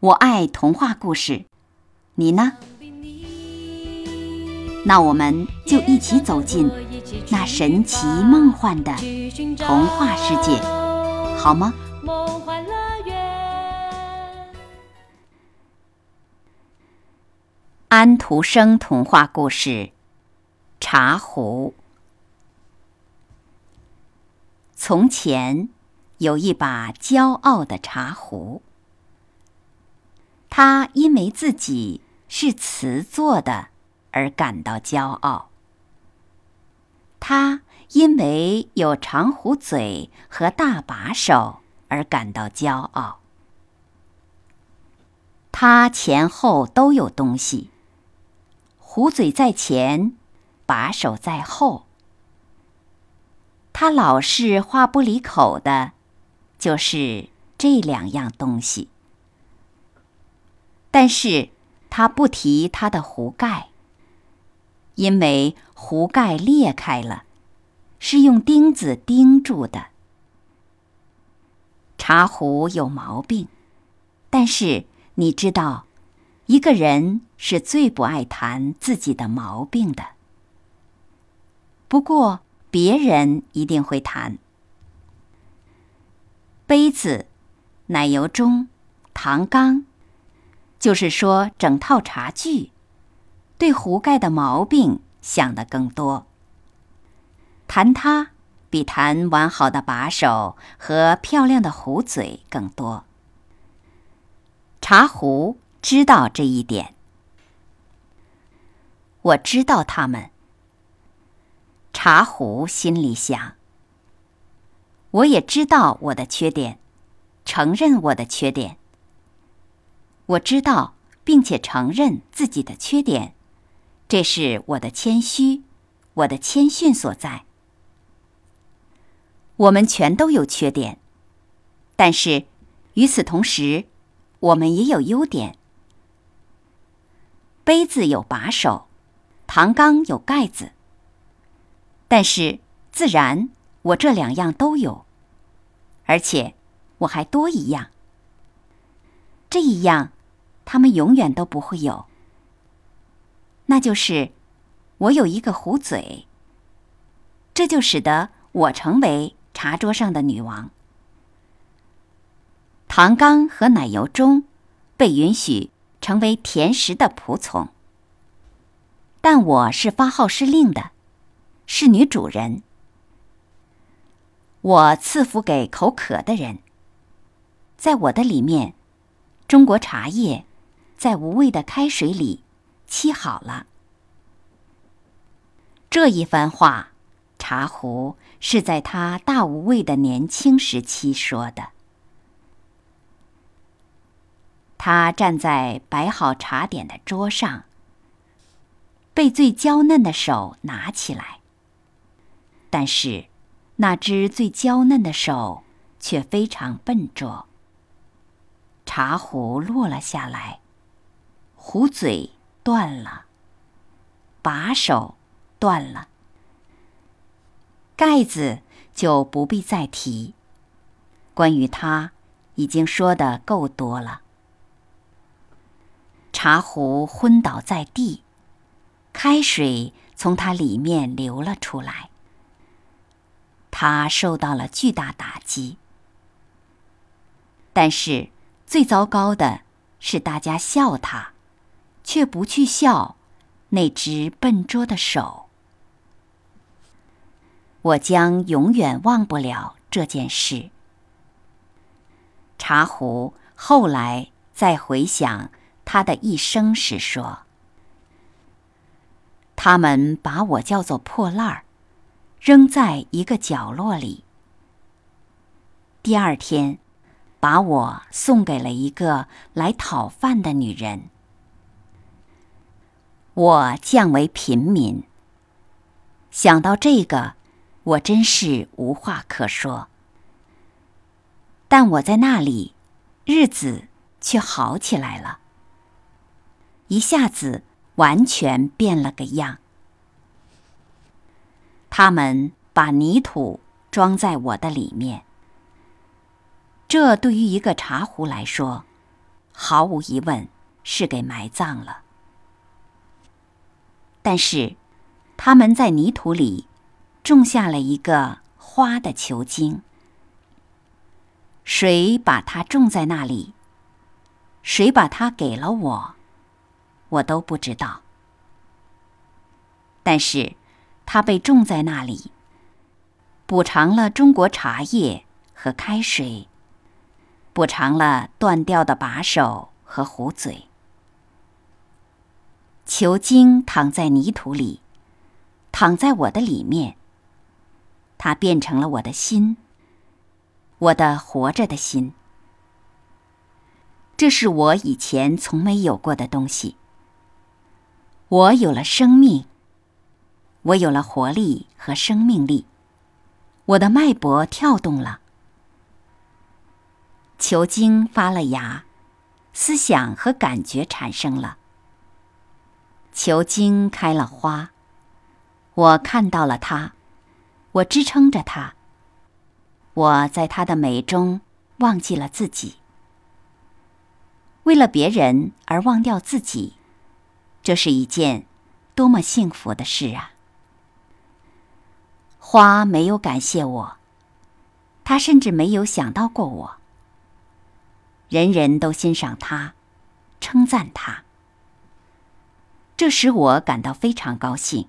我爱童话故事，你呢？那我们就一起走进那神奇梦幻的童话世界，好吗？安徒生童话故事《茶壶》。从前有一把骄傲的茶壶。他因为自己是瓷做的而感到骄傲。他因为有长壶嘴和大把手而感到骄傲。他前后都有东西，壶嘴在前，把手在后。他老是话不离口的，就是这两样东西。但是他不提他的壶盖，因为壶盖裂开了，是用钉子钉住的。茶壶有毛病，但是你知道，一个人是最不爱谈自己的毛病的。不过别人一定会谈。杯子、奶油盅、糖缸。就是说，整套茶具对壶盖的毛病想得更多。谈它比谈完好的把手和漂亮的壶嘴更多。茶壶知道这一点，我知道他们。茶壶心里想：我也知道我的缺点，承认我的缺点。我知道，并且承认自己的缺点，这是我的谦虚，我的谦逊所在。我们全都有缺点，但是与此同时，我们也有优点。杯子有把手，糖缸有盖子，但是自然我这两样都有，而且我还多一样。这一样。他们永远都不会有，那就是我有一个壶嘴。这就使得我成为茶桌上的女王。糖缸和奶油盅被允许成为甜食的仆从，但我是发号施令的，是女主人。我赐福给口渴的人，在我的里面，中国茶叶。在无味的开水里沏好了。这一番话，茶壶是在他大无畏的年轻时期说的。他站在摆好茶点的桌上，被最娇嫩的手拿起来，但是那只最娇嫩的手却非常笨拙。茶壶落了下来。壶嘴断了，把手断了，盖子就不必再提。关于它，已经说的够多了。茶壶昏倒在地，开水从它里面流了出来。他受到了巨大打击，但是最糟糕的是大家笑他。却不去笑那只笨拙的手。我将永远忘不了这件事。茶壶后来再回想他的一生时说：“他们把我叫做破烂儿，扔在一个角落里。第二天，把我送给了一个来讨饭的女人。我降为平民。想到这个，我真是无话可说。但我在那里，日子却好起来了，一下子完全变了个样。他们把泥土装在我的里面，这对于一个茶壶来说，毫无疑问是给埋葬了。但是，他们在泥土里种下了一个花的球茎。谁把它种在那里？谁把它给了我？我都不知道。但是，它被种在那里，补偿了中国茶叶和开水，补偿了断掉的把手和壶嘴。球茎躺在泥土里，躺在我的里面。它变成了我的心，我的活着的心。这是我以前从没有过的东西。我有了生命，我有了活力和生命力，我的脉搏跳动了，球茎发了芽，思想和感觉产生了。球茎开了花，我看到了它，我支撑着它。我在它的美中忘记了自己，为了别人而忘掉自己，这是一件多么幸福的事啊！花没有感谢我，它甚至没有想到过我。人人都欣赏它，称赞它。这使我感到非常高兴。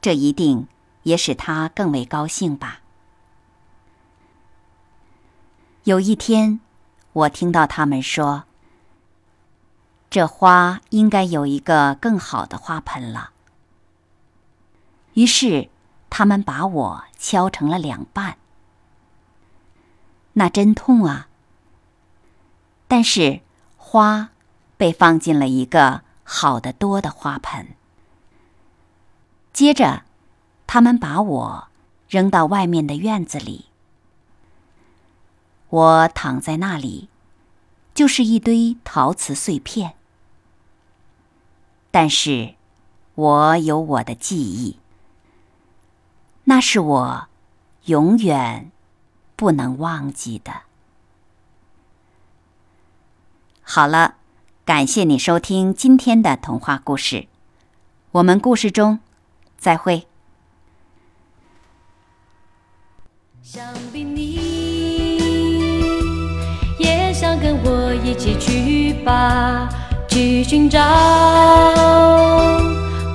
这一定也使他更为高兴吧。有一天，我听到他们说：“这花应该有一个更好的花盆了。”于是，他们把我敲成了两半。那真痛啊！但是，花被放进了一个。好得多的花盆。接着，他们把我扔到外面的院子里。我躺在那里，就是一堆陶瓷碎片。但是，我有我的记忆，那是我永远不能忘记的。好了。感谢你收听今天的童话故事，我们故事中再会。想必你也想跟我一起去吧，去寻找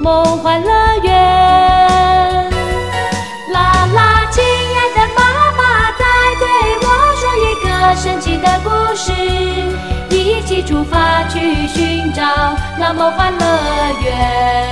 梦幻乐园。出发去寻找那梦幻乐园。